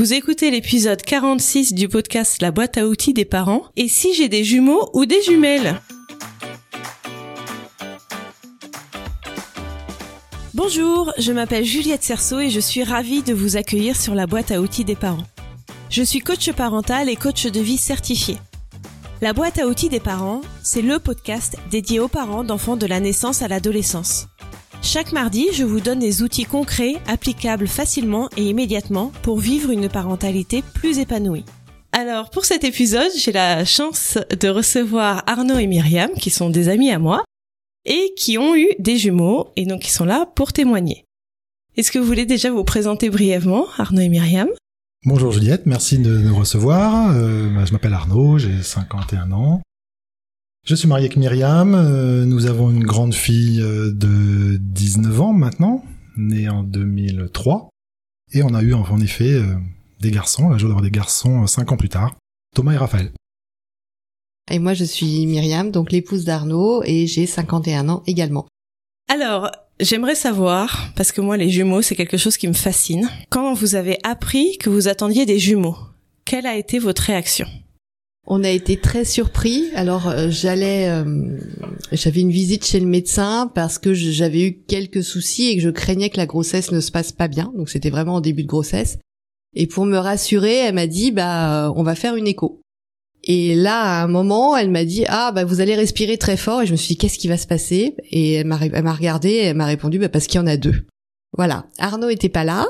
Vous écoutez l'épisode 46 du podcast La boîte à outils des parents. Et si j'ai des jumeaux ou des jumelles? Bonjour, je m'appelle Juliette Cerceau et je suis ravie de vous accueillir sur la boîte à outils des parents. Je suis coach parental et coach de vie certifié. La boîte à outils des parents, c'est le podcast dédié aux parents d'enfants de la naissance à l'adolescence. Chaque mardi, je vous donne des outils concrets, applicables facilement et immédiatement pour vivre une parentalité plus épanouie. Alors, pour cet épisode, j'ai la chance de recevoir Arnaud et Myriam, qui sont des amis à moi, et qui ont eu des jumeaux, et donc qui sont là pour témoigner. Est-ce que vous voulez déjà vous présenter brièvement, Arnaud et Myriam? Bonjour Juliette, merci de nous recevoir. Euh, bah, je m'appelle Arnaud, j'ai 51 ans. Je suis marié avec Myriam. Euh, nous avons une grande fille euh, de 19 ans maintenant, née en 2003. Et on a eu en effet euh, des garçons, la joie d'avoir des garçons 5 ans plus tard, Thomas et Raphaël. Et moi, je suis Myriam, donc l'épouse d'Arnaud, et j'ai 51 ans également. Alors, j'aimerais savoir, parce que moi, les jumeaux, c'est quelque chose qui me fascine. Quand vous avez appris que vous attendiez des jumeaux, quelle a été votre réaction? On a été très surpris. Alors euh, j'allais, euh, j'avais une visite chez le médecin parce que j'avais eu quelques soucis et que je craignais que la grossesse ne se passe pas bien. Donc c'était vraiment en début de grossesse. Et pour me rassurer, elle m'a dit bah euh, on va faire une écho. Et là à un moment, elle m'a dit ah bah vous allez respirer très fort. Et je me suis dit qu'est-ce qui va se passer? Et elle m'a regardé, et elle m'a répondu bah parce qu'il y en a deux. Voilà. Arnaud était pas là.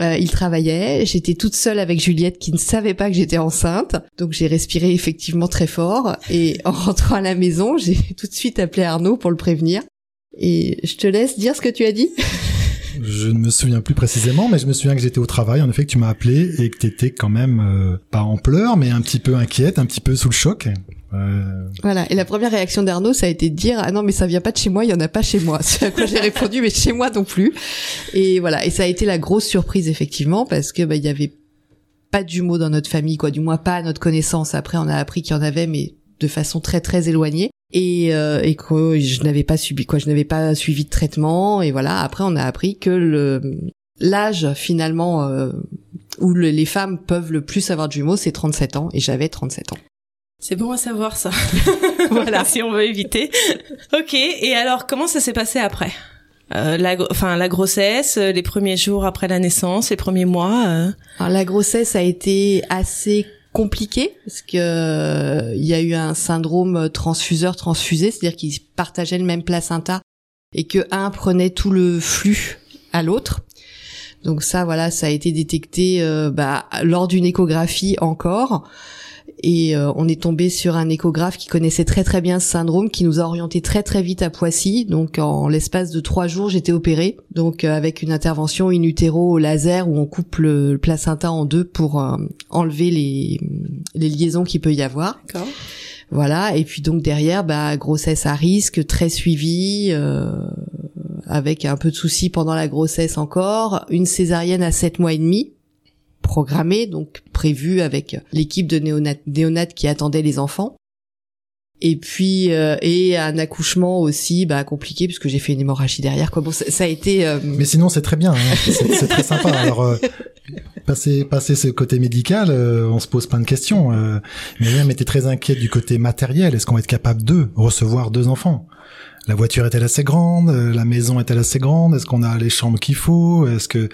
Euh, il travaillait, j'étais toute seule avec Juliette qui ne savait pas que j'étais enceinte, donc j'ai respiré effectivement très fort et en rentrant à la maison, j'ai tout de suite appelé Arnaud pour le prévenir. Et je te laisse dire ce que tu as dit. Je ne me souviens plus précisément, mais je me souviens que j'étais au travail, en effet, que tu m'as appelé et que tu étais quand même euh, pas en pleurs, mais un petit peu inquiète, un petit peu sous le choc. Euh... Voilà. Et la première réaction d'Arnaud, ça a été de dire ah non mais ça vient pas de chez moi, il y en a pas chez moi. C'est à quoi j'ai répondu mais chez moi non plus. Et voilà. Et ça a été la grosse surprise effectivement parce que bah il y avait pas jumeaux dans notre famille quoi, du moins pas à notre connaissance. Après on a appris qu'il y en avait mais de façon très très éloignée et, euh, et que je n'avais pas subi quoi, je n'avais pas suivi de traitement et voilà. Après on a appris que le l'âge finalement euh, où les femmes peuvent le plus avoir de jumeaux, c'est 37 ans et j'avais 37 ans. C'est bon à savoir ça. voilà, si on veut éviter. ok. Et alors, comment ça s'est passé après? Euh, la, enfin, la grossesse, euh, les premiers jours après la naissance, les premiers mois. Euh... Alors, la grossesse a été assez compliquée parce que euh, il y a eu un syndrome transfuseur transfusé, c'est-à-dire qu'ils partageaient le même placenta et que un prenait tout le flux à l'autre. Donc ça, voilà, ça a été détecté euh, bah, lors d'une échographie encore et euh, on est tombé sur un échographe qui connaissait très très bien ce syndrome, qui nous a orienté très très vite à Poissy. Donc en l'espace de trois jours, j'étais opérée, donc euh, avec une intervention in utero au laser où on coupe le, placenta en deux pour euh, enlever les, les liaisons qu'il peut y avoir. Voilà, et puis donc derrière, bah grossesse à risque, très suivie, avec un peu de soucis pendant la grossesse encore, une césarienne à sept mois et demi programmé, donc prévu avec l'équipe de néonates qui attendait les enfants. Et puis euh, et un accouchement aussi bah compliqué puisque j'ai fait une hémorragie derrière quoi. Bon ça, a été euh, mais sinon c'est très bien hein. c'est très sympa. Alors euh, passer passer ce côté médical on se pose plein de questions euh, Myriam était très inquiète du côté matériel. Est-ce qu'on va être capable de recevoir deux enfants? La voiture est-elle assez grande? La maison est-elle assez grande? Est-ce qu'on a les chambres qu'il faut? Est-ce que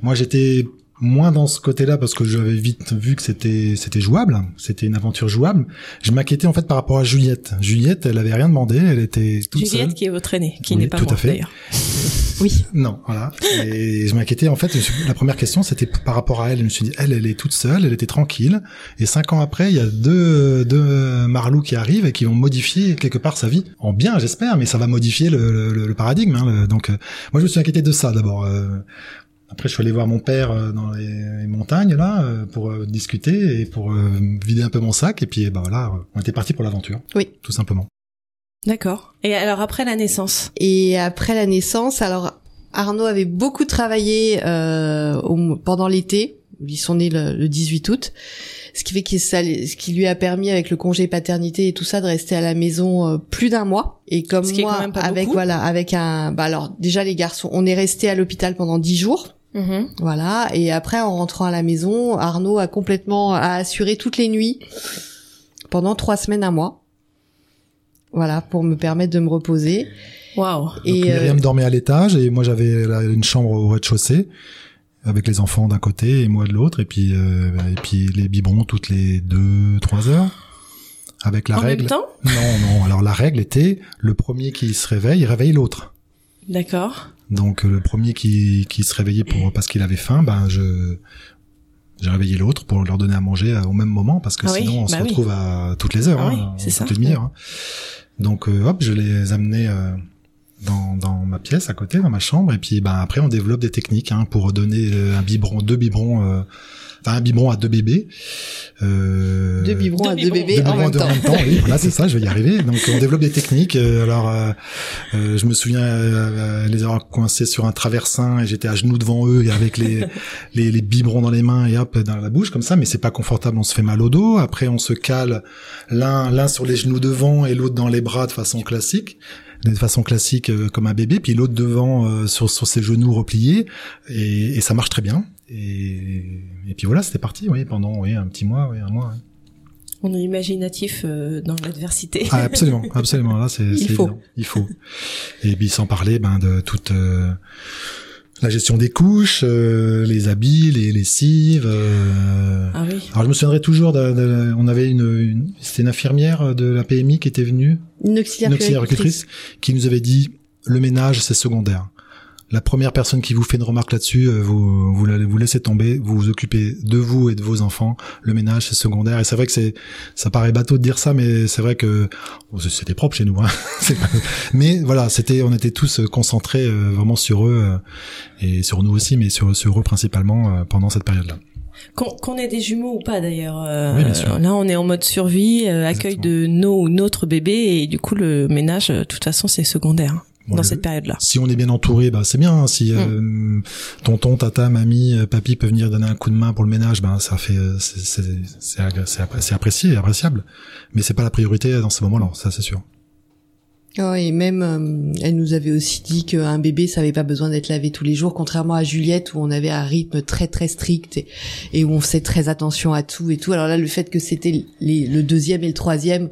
moi j'étais moins dans ce côté-là parce que j'avais vite vu que c'était c'était jouable, c'était une aventure jouable. Je m'inquiétais en fait par rapport à Juliette. Juliette, elle avait rien demandé, elle était toute Juliette qui est votre aînée, qui n'est pas tout moi, à fait. oui. Non, voilà. Et je m'inquiétais en fait. La première question, c'était par rapport à elle. Je me suis dit, elle, elle est toute seule, elle était tranquille. Et cinq ans après, il y a deux deux Marlous qui arrivent et qui vont modifier quelque part sa vie en bien, j'espère, mais ça va modifier le, le, paradigme. Hein, donc, euh, moi, je me suis inquiété de ça d'abord. Euh, après, je suis allé voir mon père euh, dans les montagnes là euh, pour euh, discuter et pour vider un peu mon sac. Et puis, bah voilà, on était parti pour l'aventure. Oui, tout simplement. D'accord. Et alors après la naissance? Et après la naissance, alors Arnaud avait beaucoup travaillé euh, pendant l'été. Ils sont nés le, 18 août, ce qui fait qu'il ce qui lui a permis avec le congé paternité et tout ça de rester à la maison plus d'un mois. Et comme moi, avec voilà, avec un, bah alors déjà les garçons, on est resté à l'hôpital pendant dix jours Mhm. Voilà. Et après, en rentrant à la maison, Arnaud a complètement a assuré toutes les nuits pendant trois semaines, un mois. Voilà, pour me permettre de me reposer. Waouh. Et Donc, Myriam euh, dormait à l'étage et moi j'avais une chambre au rez-de-chaussée avec les enfants d'un côté et moi de l'autre et puis euh, et puis les biberons toutes les deux trois heures avec la en règle. même temps? Non non alors la règle était le premier qui se réveille il réveille l'autre. D'accord. Donc euh, le premier qui qui se réveillait pour parce qu'il avait faim ben je j'ai réveillé l'autre pour leur donner à manger à- au même moment parce que Ah oui, sinon on bah se oui. retrouve à toutes les heures, Ah hein, oui, c'est toutes ça. les demi-heures. hein. Donc euh, hop, je les amenais euh, dans, dans ma pièce à côté, dans ma chambre, et puis ben après on développe des techniques hein, pour donner euh, un biberon, deux biberons, euh, enfin un biberon à deux bébés. Euh, deux biberons deux à deux bébés deux en même de- temps. oui, voilà, c'est ça, je vais y arriver. Donc on développe des techniques. euh, alors euh, euh, je me souviens les avoir coincés sur un traversin et j'étais à genoux devant eux et avec les, les les biberons dans les mains et hop dans la bouche comme ça, mais c'est pas confortable, on se fait mal au dos. Après on se cale l'un l'un sur les genoux devant et l'autre dans les bras de façon classique de façon classique euh, comme un bébé, puis l'autre devant euh, sur, sur ses genoux repliés, et, et ça marche très bien. Et, et puis voilà, c'était parti, oui, pendant oui, un petit mois, oui, un mois. oui. On est imaginatif euh, dans l'adversité. Ah, absolument, absolument. Là, c'est Il faut. évident. Il faut. Et puis sans parler ben de toute euh, la gestion des couches, euh, les habits, les lessives. euh. Ah oui. Alors je me souviendrai toujours. De, de- on avait une, une c'était une infirmière de la PMI qui était venue, Une auxiliaire, une auxiliaire qui nous avait dit le ménage c'est secondaire. La première personne qui vous fait une remarque là-dessus, euh, vous vous, la- vous laissez tomber, vous vous occupez de vous et de vos enfants. Le ménage c'est secondaire et c'est vrai que c'est ça paraît bateau de dire ça, mais c'est vrai que bon, c'est- c'était propre chez nous. Hein. Mais voilà, c'était on était tous euh, concentrés euh, vraiment sur eux et sur nous aussi, mais sur sur eux principalement pendant cette période-là. Qu'on ait des jumeaux ou pas d'ailleurs. euh, Oui. Là, on est en mode survie, euh, accueil de nos ou notre bébé, et du coup, le ménage, de toute façon, c'est secondaire hein, Bon, dans cette période-là. Si on est bien entouré, bah c'est bien. hein. Si euh, tonton, tata, mamie, euh, papy peuvent venir donner un coup de main pour le ménage, ben ça fait euh, c'est c'est apprécié, appréciable. Mais c'est pas la priorité dans ce moment-là, ça c'est sûr. Ah et même, euh, elle nous avait aussi dit qu'un bébé, ça avait pas besoin d'être lavé tous les jours, contrairement à Juliette où on avait un rythme très très strict et, et où on faisait très attention à tout et tout. Alors là, le fait que c'était le deuxième et le troisième,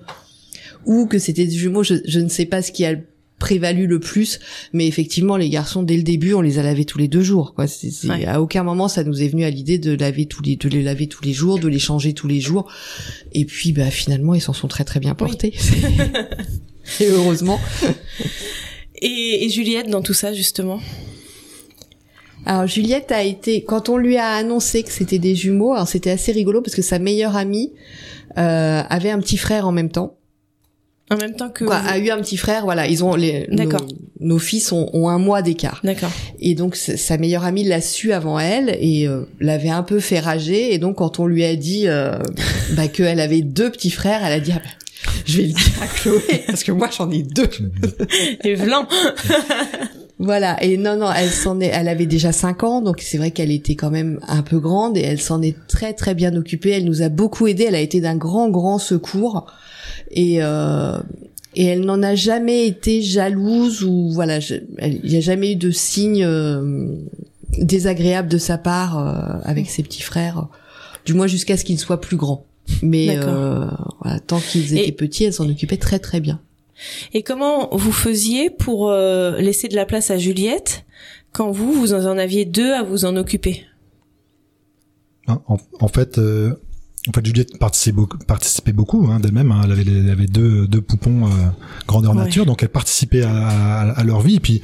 ou que c'était des jumeaux, je, je ne sais pas ce qui a prévalu le plus, mais effectivement, les garçons, dès le début, on les a lavés tous les deux jours. Quoi. C'est, c'est- Ouais. À aucun moment, ça nous est venu à l'idée de laver tous les, de les laver tous les jours, de les changer tous les jours. Et puis, bah, finalement, ils s'en sont très très bien portés. et heureusement. Et, et Juliette, dans tout ça, justement? Alors Juliette a été quand on lui a annoncé que c'était des jumeaux, alors c'était assez rigolo parce que sa meilleure amie euh, avait un petit frère en même temps. En même temps que... Quoi, vous- a eu un petit frère, voilà, ils ont les nos, nos fils ont, ont un mois d'écart. D'accord. Et donc sa meilleure amie l'a su avant elle et euh, l'avait un peu fait rager et donc quand on lui a dit euh, bah, qu'elle avait deux petits frères, elle a dit ah, bah, je vais le dire à Chloé parce que moi j'en ai deux. Et Vlan Voilà, et non, non, elle s'en est, elle avait déjà 5 ans, donc c'est vrai qu'elle était quand même un peu grande et elle s'en est très très bien occupée. Elle nous a beaucoup aidé, elle a été d'un grand grand secours et euh, et elle n'en a jamais été jalouse ou voilà, je- elle- il n'y a jamais eu de signe euh, désagréable de sa part euh, avec ses petits frères, du moins jusqu'à ce qu'ils soient plus grands. Mais euh, voilà, tant qu'ils étaient Et- petits, elle s'en occupait très très bien. Et comment vous faisiez pour euh, laisser de la place à Juliette quand vous, vous en aviez deux à vous en occuper? En, en fait, euh, en fait, Juliette participait beaucoup, participait beaucoup hein, d'elle-même. hein. Elle avait, elle avait deux, deux poupons euh, grandeur Ouais. nature, donc elle participait à, à, à leur vie. Et puis,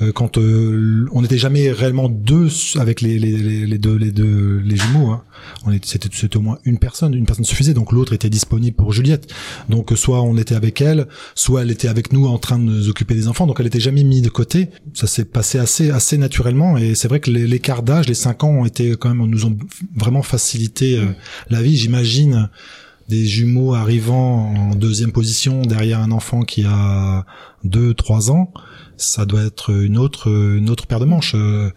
euh, quand euh, on n'était jamais réellement deux avec les, les, les, les deux, les deux, les jumeaux, hein. on était, c'était, c'était au moins une personne, une personne suffisait. Donc l'autre était disponible pour Juliette. Donc soit on était avec elle, soit elle était avec nous en train de nous occuper des enfants. Donc elle était jamais mise de côté. Ça s'est passé assez, assez naturellement. Et c'est vrai que l'écart d'âge, les cinq ans, ont été quand même, nous ont vraiment facilité euh, la vie. J'imagine des jumeaux arrivant en deuxième position derrière un enfant qui a deux, trois ans. Ça doit être une autre, une autre paire de manches. Euh,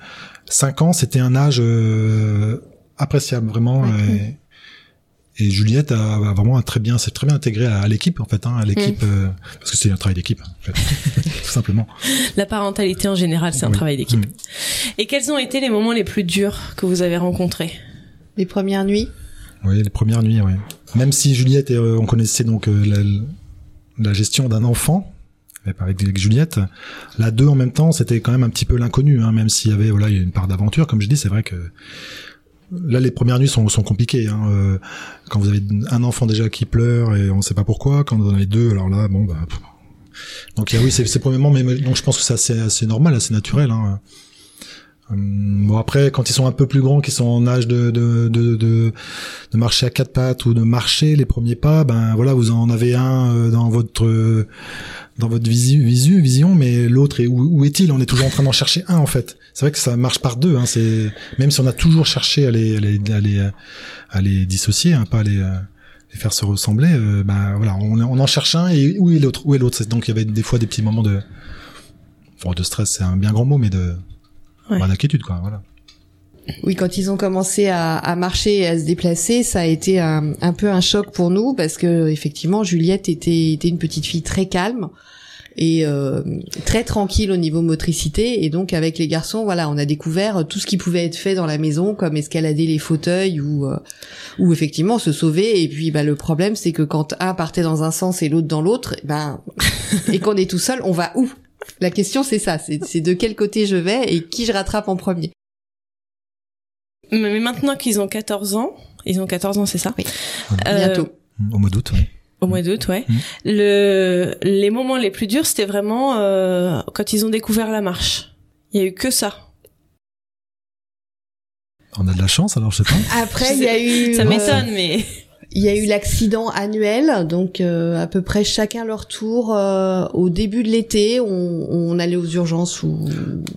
Cinq ans, c'était un âge euh, appréciable, vraiment. Et Juliette a, a vraiment très bien, c'est très bien intégré à, l'équipe en fait, hein, à l'équipe Mm. euh, parce que c'est un travail d'équipe, en fait, tout simplement. La parentalité en général, c'est un Oui. travail d'équipe. Mm. Et quels ont été les moments les plus durs que vous avez rencontrés? Les premières nuits. Oui, les premières nuits, oui. Même si Juliette, et, euh, on connaissait donc euh, la, gestion d'un enfant avec, Juliette, la deux en même temps, c'était quand même un petit peu l'inconnu, hein, même s'il y avait voilà, une part d'aventure, comme je dis, c'est vrai que là les premières nuits sont, sont compliquées. Hein, euh, quand vous avez un enfant déjà qui pleure et on ne sait pas pourquoi, quand vous en avez deux, alors là, bon bah. Donc oui, c'est premièrement, mais donc je pense que c'est assez, assez normal, assez naturel. Hein. Hum, Bon après, quand ils sont un peu plus grands, qu'ils sont en âge de de, de de de marcher à quatre pattes ou de marcher les premiers pas, ben voilà, vous en avez un euh, dans votre euh, dans votre visu, visu vision, mais l'autre est où, où est-il? On est toujours en train d'en chercher un en fait. C'est vrai que ça marche par deux. Hein, c'est même si on a toujours cherché à les à les à les, à les dissocier, hein, pas à les, euh, les faire se ressembler. Euh, ben voilà, on, on en cherche un et où est l'autre Où est l'autre? Donc il y avait des fois des petits moments de bon, de stress, c'est un bien grand mot, mais de Ouais. d'inquiétude quoi. Voilà. Oui, quand ils ont commencé à, à marcher et à se déplacer, ça a été un, un peu un choc pour nous parce que effectivement, Juliette était, était une petite fille très calme et euh, très tranquille au niveau motricité. Et donc avec les garçons, voilà, on a découvert tout ce qui pouvait être fait dans la maison, comme escalader les fauteuils ou euh, ou effectivement se sauver. Et puis, bah, le problème, c'est que quand un partait dans un sens et l'autre dans l'autre, ben et qu'on est tout seul, on va où? La question, c'est ça. C'est de quel côté je vais et qui je rattrape en premier. Mais maintenant qu'ils ont 14 ans, ils ont 14 ans, c'est ça? Oui. Euh, Bientôt. Au mois d'août. ouais. Au mois d'août, ouais. Mm. Le, les moments les plus durs, c'était vraiment euh, quand ils ont découvert la marche. Il y a eu que ça. On a de la chance alors je sais pas. Après, il y a eu Ça euh, m'étonne, mais Il y a eu l'accident annuel, donc euh, à peu près chacun leur tour. euh, au début de l'été, on, on allait aux urgences ou,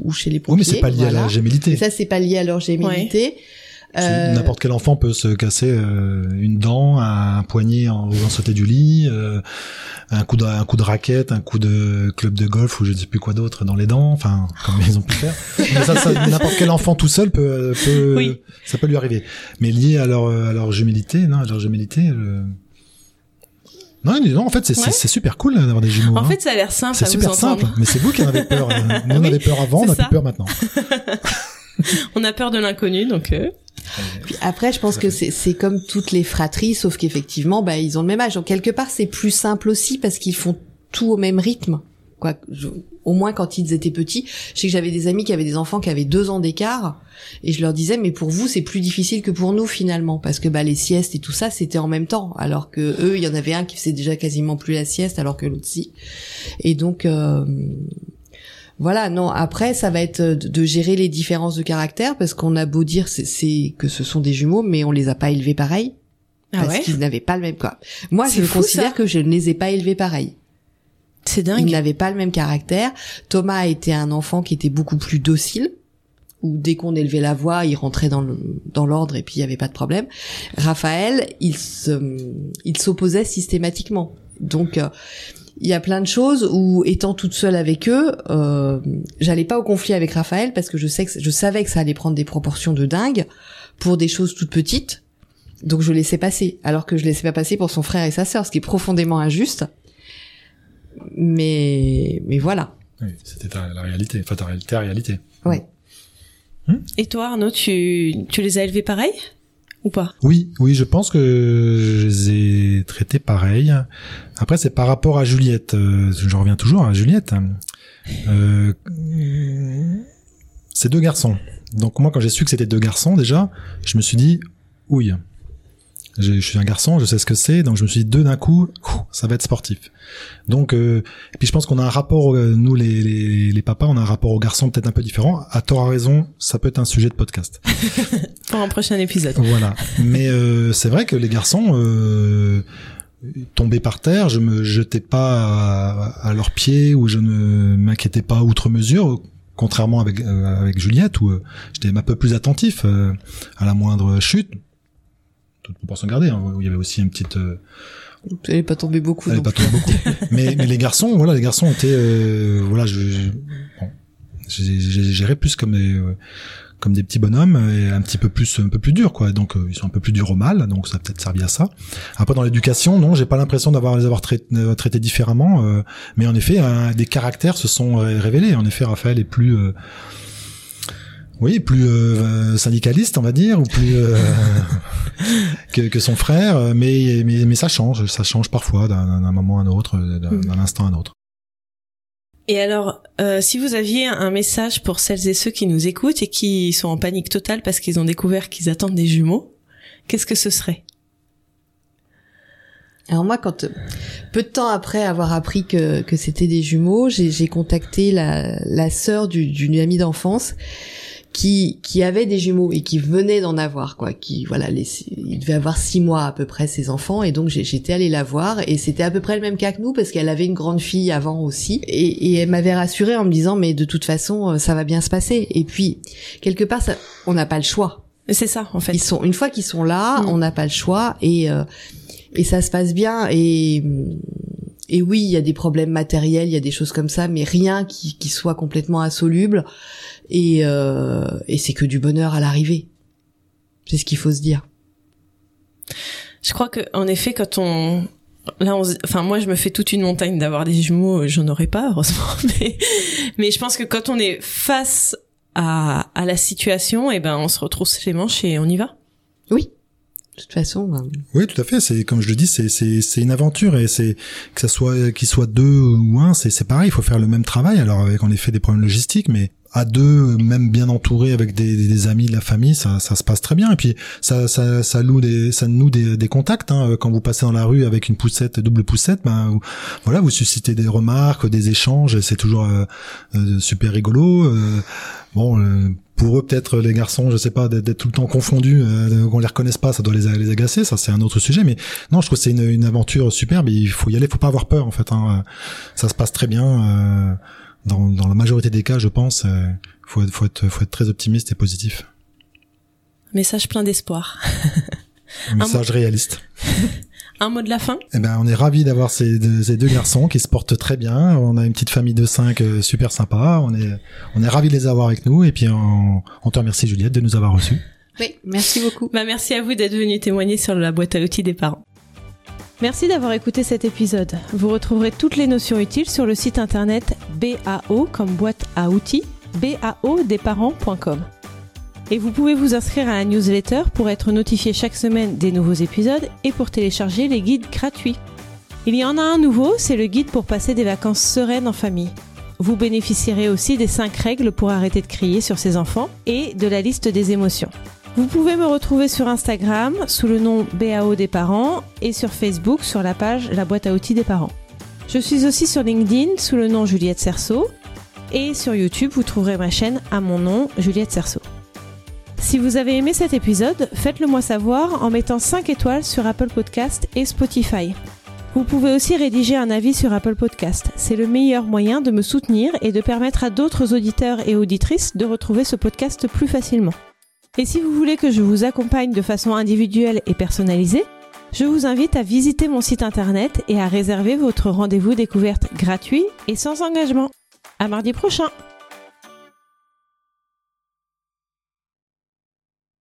ou chez les Oui, pompiers. mais c'est pas lié à la gémilité. Ça, c'est pas lié à leur gémilité. Euh, N'importe quel enfant peut se casser euh, une dent, un poignet en voulant sauter du lit, euh, un coup de un coup de raquette, un coup de club de golf ou je ne sais plus quoi d'autre dans les dents, enfin comme ils ont pu faire. Mais ça, ça, n'importe quel enfant tout seul peut, peut Oui. ça peut lui arriver. Mais lié à leur à leur non, à leur gémilité. euh, Non, non, en fait, c'est Ouais. c'est- c'est super cool d'avoir des jumeaux. en hein. fait, ça a l'air simple c'est super entendre. simple. Mais c'est vous qui en avez peur. euh, Nous, on Oui, avait peur avant, on a ça. plus peur maintenant. On a peur de l'inconnu, donc euh, Puis après, je pense que c'est comme toutes les fratries, sauf qu'effectivement, bah, ils ont le même âge. Donc quelque part, c'est plus simple aussi parce qu'ils font tout au même rythme. Quoi, je- au moins quand ils étaient petits. Je sais que j'avais des amis qui avaient des enfants qui avaient deux ans d'écart, et je leur disais, mais pour vous, c'est plus difficile que pour nous finalement, parce que bah les siestes et tout ça, c'était en même temps, alors que eux, il y en avait un qui faisait déjà quasiment plus la sieste, alors que l'autre si. Et donc. euh, voilà, non. Après, ça va être de, de gérer les différences de caractère parce qu'on a beau dire c'est, c'est que ce sont des jumeaux, mais on les a pas élevés pareil ah parce ouais, qu'ils n'avaient pas le même quoi. Moi, je fou, considère ça. que je ne les ai pas élevés pareil. c'est Ils dingue. n'avaient pas le même caractère. Thomas été un enfant qui était beaucoup plus docile. Où dès qu'on élevait la voix, il rentrait dans le dans l'ordre et puis il y avait pas de problème. Raphaël, il se il s'opposait systématiquement. Donc euh, il y a plein de choses où étant toute seule avec eux, euh, j'allais pas au conflit avec Raphaël parce que je sais que je savais que ça allait prendre des proportions de dingue pour des choses toutes petites. Donc je laissais passer, alors que je laissais pas passer pour son frère et sa sœur, ce qui est profondément injuste. Mais mais voilà. Oui, c'était ta- la réalité, enfin ta réalité, ta réalité. Ouais. Et toi, Arnaud, tu, tu les as élevés pareil? Oui, oui, je pense que je les ai traités pareil. Après, c'est par rapport à Juliette. Euh, je reviens toujours à Juliette. Euh, c'est deux garçons. Donc moi, quand j'ai su que c'était deux garçons, déjà, je me suis dit, ouille. Je, suis un garçon, je sais ce que c'est, donc je me suis dit deux d'un coup, ça va être sportif. Donc, euh, et puis je pense qu'on a un rapport, euh, nous les, les, les papas, on a un rapport aux garçons peut-être un peu différent. À tort à raison, ça peut être un sujet de podcast. Pour un prochain épisode. Voilà. Mais euh, c'est vrai que les garçons euh, tombaient par terre, je me jetais pas à, à leurs pieds ou je ne m'inquiétais pas outre mesure, contrairement avec euh, avec Juliette où euh, j'étais un peu plus attentif euh, à la moindre chute. Toute proportion gardée, hein, où il y avait aussi une petite euh, Vous n'allez pas tomber beaucoup. elle pas beaucoup. mais, mais les garçons, voilà, les garçons étaient, euh, voilà, je, je- bon, j'ai géré plus comme des, euh, comme des petits bonhommes et un petit peu plus un peu plus durs quoi. Donc ils sont un peu plus durs au mal, donc ça a peut-être servi à ça. Après dans l'éducation, non, j'ai pas l'impression d'avoir les avoir traités différemment, mais en effet, des caractères se sont révélés. En effet, Raphaël est plus oui, plus euh, syndicaliste, on va dire, ou plus euh, que, que, son frère, mais, mais, mais ça change, ça change parfois d'un moment à un autre, d'un instant à un autre. Et alors, euh, si vous aviez un message pour celles et ceux qui nous écoutent et qui sont en panique totale parce qu'ils ont découvert qu'ils attendent des jumeaux, qu'est-ce que ce serait? Alors moi, quand peu de temps après avoir appris que, que c'était des jumeaux, j'ai contacté la, la sœur d'une amie d'enfance qui qui avait des jumeaux et qui venait d'en avoir quoi qui voilà les, il devait avoir six mois à peu près ses enfants et donc j'étais allée la voir et c'était à peu près le même cas que nous parce qu'elle avait une grande fille avant aussi et, et elle m'avait rassurée en me disant mais de toute façon euh, ça va bien se passer. Et puis quelque part ça, on n'a pas le choix. C'est ça en fait. Ils sont une fois qu'ils sont là mm. on n'a pas le choix et euh, et ça se passe bien et et oui, il y a des problèmes matériels, il y a des choses comme ça, mais rien qui, qui soit complètement insoluble et, euh, et c'est que du bonheur à l'arrivée. C'est ce qu'il faut se dire. Je crois que en effet, quand on là, on, enfin moi, je me fais toute une montagne d'avoir des jumeaux. J'en aurais pas heureusement, mais mais je pense que quand on est face à, à la situation, et eh ben on se retrousse les manches et on y va. De toute façon. Ben... Oui, tout à fait. C'est comme je le dis, c'est c'est une aventure et c'est que ça soit qu'il soit deux ou un, c'est c'est pareil. Il faut faire le même travail. Alors avec en effet des problèmes logistiques, mais à deux, même bien entouré avec des, des, amis de la famille, ça, ça se passe très bien. Et puis ça, ça, ça loue des, ça noue des, des contacts. Hein. Quand vous passez dans la rue avec une poussette, double poussette, ben vous, voilà, vous suscitez des remarques, des échanges. C'est toujours euh, euh, super rigolo. Euh, bon, pour eux peut-être les garçons, je sais pas, d'être tout le temps confondus, qu'on les reconnaisse pas, ça doit les, les agacer. Ça c'est un autre sujet. Mais non, je trouve que c'est une, une, aventure superbe. Il faut y aller, faut pas avoir peur en fait. Hein. Ça se passe très bien dans, dans la majorité des cas, je pense, il euh, faut, faut, être, faut être très optimiste et positif. Message plein d'espoir. message réaliste. Un mot de la fin Eh ben, on est ravi d'avoir ces, ces, deux garçons qui se portent très bien. On a une petite famille de cinq euh, super sympa. On est, on est ravi de les avoir avec nous. Et puis, on, on te remercie Juliette de nous avoir reçus. Oui, merci beaucoup. Bah, merci à vous d'être venu témoigner sur la boîte à outils des parents. Merci d'avoir écouté cet épisode. Vous retrouverez toutes les notions utiles sur le site internet BAO comme boîte à outils, baodesparents.com. Et vous pouvez vous inscrire à la newsletter pour être notifié chaque semaine des nouveaux épisodes et pour télécharger les guides gratuits. Il y en a un nouveau, c'est le guide pour passer des vacances sereines en famille. Vous bénéficierez aussi des 5 règles pour arrêter de crier sur ses enfants et de la liste des émotions. Vous pouvez me retrouver sur Instagram sous le nom BAO des parents et sur Facebook sur la page La boîte à outils des parents. Je suis aussi sur LinkedIn sous le nom Juliette Cerceau et sur YouTube vous trouverez ma chaîne à mon nom Juliette Cerceau. Si vous avez aimé cet épisode, faites-le moi savoir en mettant 5 étoiles sur Apple Podcast et Spotify. Vous pouvez aussi rédiger un avis sur Apple Podcast. C'est le meilleur moyen de me soutenir et de permettre à d'autres auditeurs et auditrices de retrouver ce podcast plus facilement. Et si vous voulez que je vous accompagne de façon individuelle et personnalisée, je vous invite à visiter mon site internet et à réserver votre rendez-vous découverte gratuit et sans engagement. À mardi prochain!